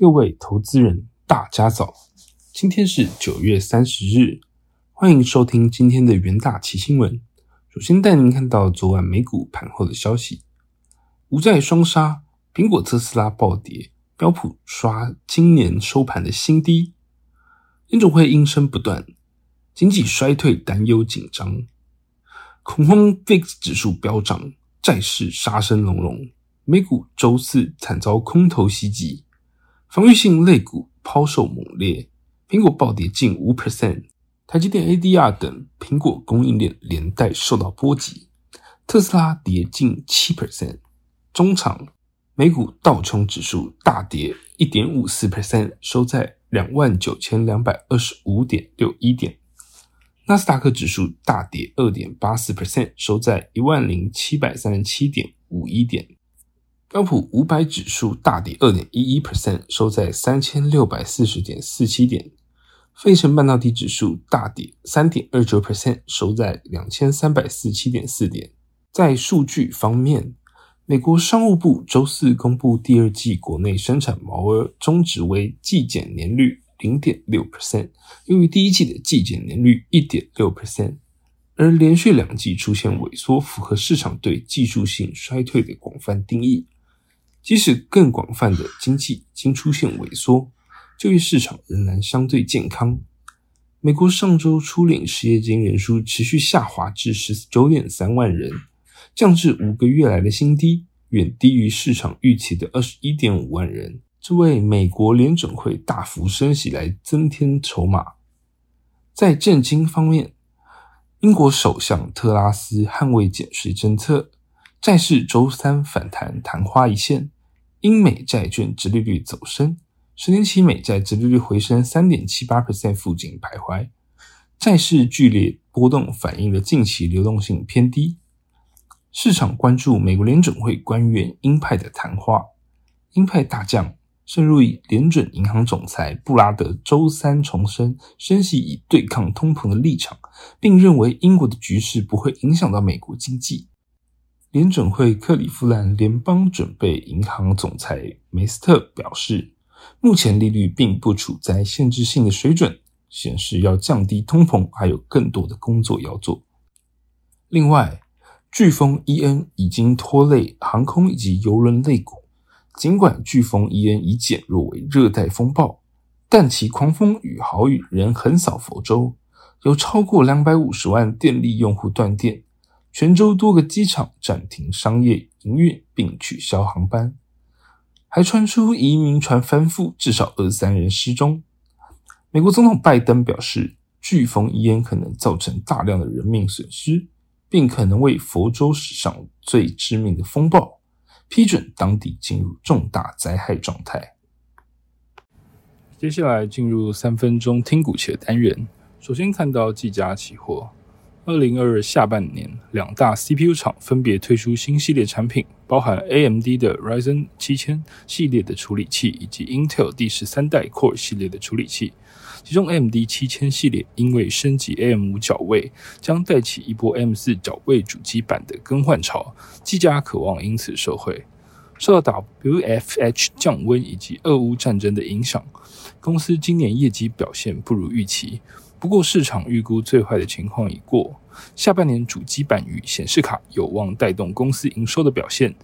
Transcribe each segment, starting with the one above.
各位投资人，大家早！今天是九月三十日，欢迎收听今天的元大奇新闻。首先带您看到昨晚美股盘后的消息：无债双杀，苹果、特斯拉暴跌，标普刷今年收盘的新低。联总会应声不断，经济衰退担忧紧张，恐慌 VIX 指数飙涨，债市杀声隆隆。美股周四惨遭空头袭击。防御性类股抛售猛烈，苹果暴跌近五 percent，台积电 ADR 等苹果供应链连带受到波及，特斯拉跌近七 percent。中场，美股道琼指数大跌一点五四 percent，收在两万九千两百二十五点六一点，纳斯达克指数大跌二点八四 percent，收在一万零七百三十七点五一点。标普五百指数大跌二点一一 percent，收在三千六百四十点四七点。费城半导体指数大跌三点二九 percent，收在两千三百四七点四点。在数据方面，美国商务部周四公布第二季国内生产毛额终值为季减年率零点六 percent，优于第一季的季减年率一点六 percent，而连续两季出现萎缩，符合市场对技术性衰退的广泛定义。即使更广泛的经济已经出现萎缩，就业市场仍然相对健康。美国上周初领失业金人数持续下滑至十九点三万人，降至五个月来的新低，远低于市场预期的二十一点五万人。这为美国联准会大幅升息来增添筹码。在政经方面，英国首相特拉斯捍卫减税政策，债市周三反弹昙花一现。英美债券殖利率走升，十年期美债殖利率回升三点七八 percent 附近徘徊，债市剧烈波动，反映了近期流动性偏低。市场关注美国联准会官员鹰派的谈话，鹰派大将深入以联准银行总裁布拉德周三重申升息以对抗通膨的立场，并认为英国的局势不会影响到美国经济。联准会克利夫兰联邦准备银行总裁梅斯特表示，目前利率并不处在限制性的水准，显示要降低通膨还有更多的工作要做。另外，飓风伊恩已经拖累航空以及邮轮类股。尽管飓风伊恩已减弱为热带风暴，但其狂风与豪雨仍横扫佛州，有超过两百五十万电力用户断电。泉州多个机场暂停商业营运并取消航班，还传出移民船翻覆，至少二三人失踪。美国总统拜登表示，飓风伊恩可能造成大量的人命损失，并可能为佛州史上最致命的风暴，批准当地进入重大灾害状态。接下来进入三分钟听股期的单元，首先看到技嘉期货。二零二二下半年，两大 CPU 厂分别推出新系列产品，包含 AMD 的 Ryzen 七千系列的处理器，以及 Intel 第十三代 Core 系列的处理器。其中 AMD 七千系列因为升级 AM 五角位，将带起一波 M 四角位主机板的更换潮，技嘉渴望因此受惠。受到 WFH 降温以及俄乌战争的影响，公司今年业绩表现不如预期。不过，市场预估最坏的情况已过，下半年主机板与显示卡有望带动公司营收的表现。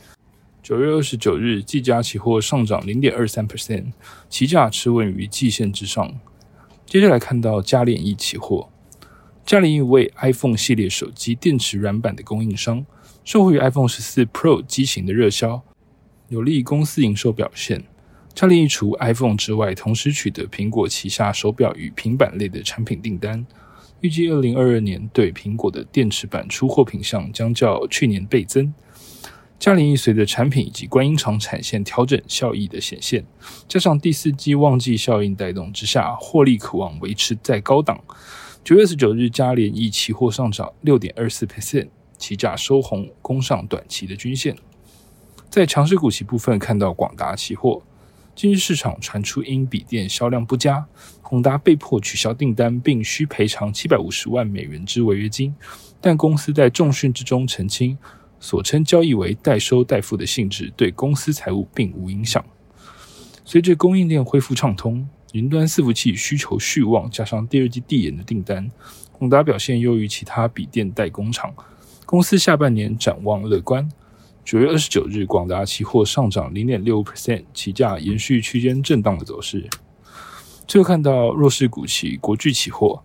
九月二十九日，技嘉期货上涨零点二三 percent，期价持稳于季线之上。接下来看到嘉联益期货，嘉联益为 iPhone 系列手机电池软板的供应商，受惠于 iPhone 十四 Pro 机型的热销，有利公司营收表现。嘉联益除 iPhone 之外，同时取得苹果旗下手表与平板类的产品订单。预计二零二二年对苹果的电池板出货品项将较去年倍增。嘉联益随着产品以及观音厂产线调整效益的显现，加上第四季旺季效应带动之下，获利渴望维持在高档。九月十九日，嘉联益期货上涨六点二四 percent，期价收红，攻上短期的均线。在强势股期部分，看到广达期货。近日市场传出因笔电销量不佳，宏达被迫取消订单，并需赔偿七百五十万美元之违约金。但公司在重讯之中澄清，所称交易为代收代付的性质，对公司财务并无影响。随着供应链恢复畅通，云端伺服器需求续旺，加上第二季递延的订单，宏达表现优于其他笔电代工厂。公司下半年展望乐观。九月二十九日，广达期货上涨零点六 percent，期价延续区间震荡的走势。最后看到弱势股期国巨期货，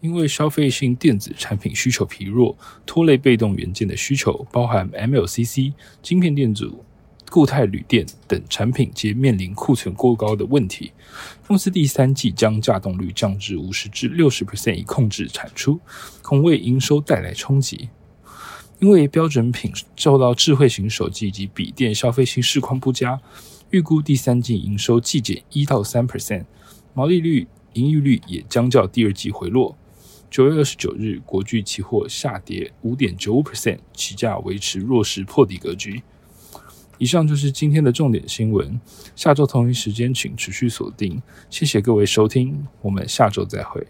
因为消费性电子产品需求疲弱，拖累被动元件的需求，包含 MLCC、晶片电阻、固态铝电等产品皆面临库存过高的问题。公司第三季将价动率降至五十至六十 percent，以控制产出，恐为营收带来冲击。因为标准品受到智慧型手机以及笔电消费性市况不佳，预估第三季营收季减一到三 percent，毛利率、盈余率也将较第二季回落。九月二十九日，国巨期货下跌五点九五 percent，期价维持弱势破底格局。以上就是今天的重点新闻，下周同一时间请持续锁定。谢谢各位收听，我们下周再会。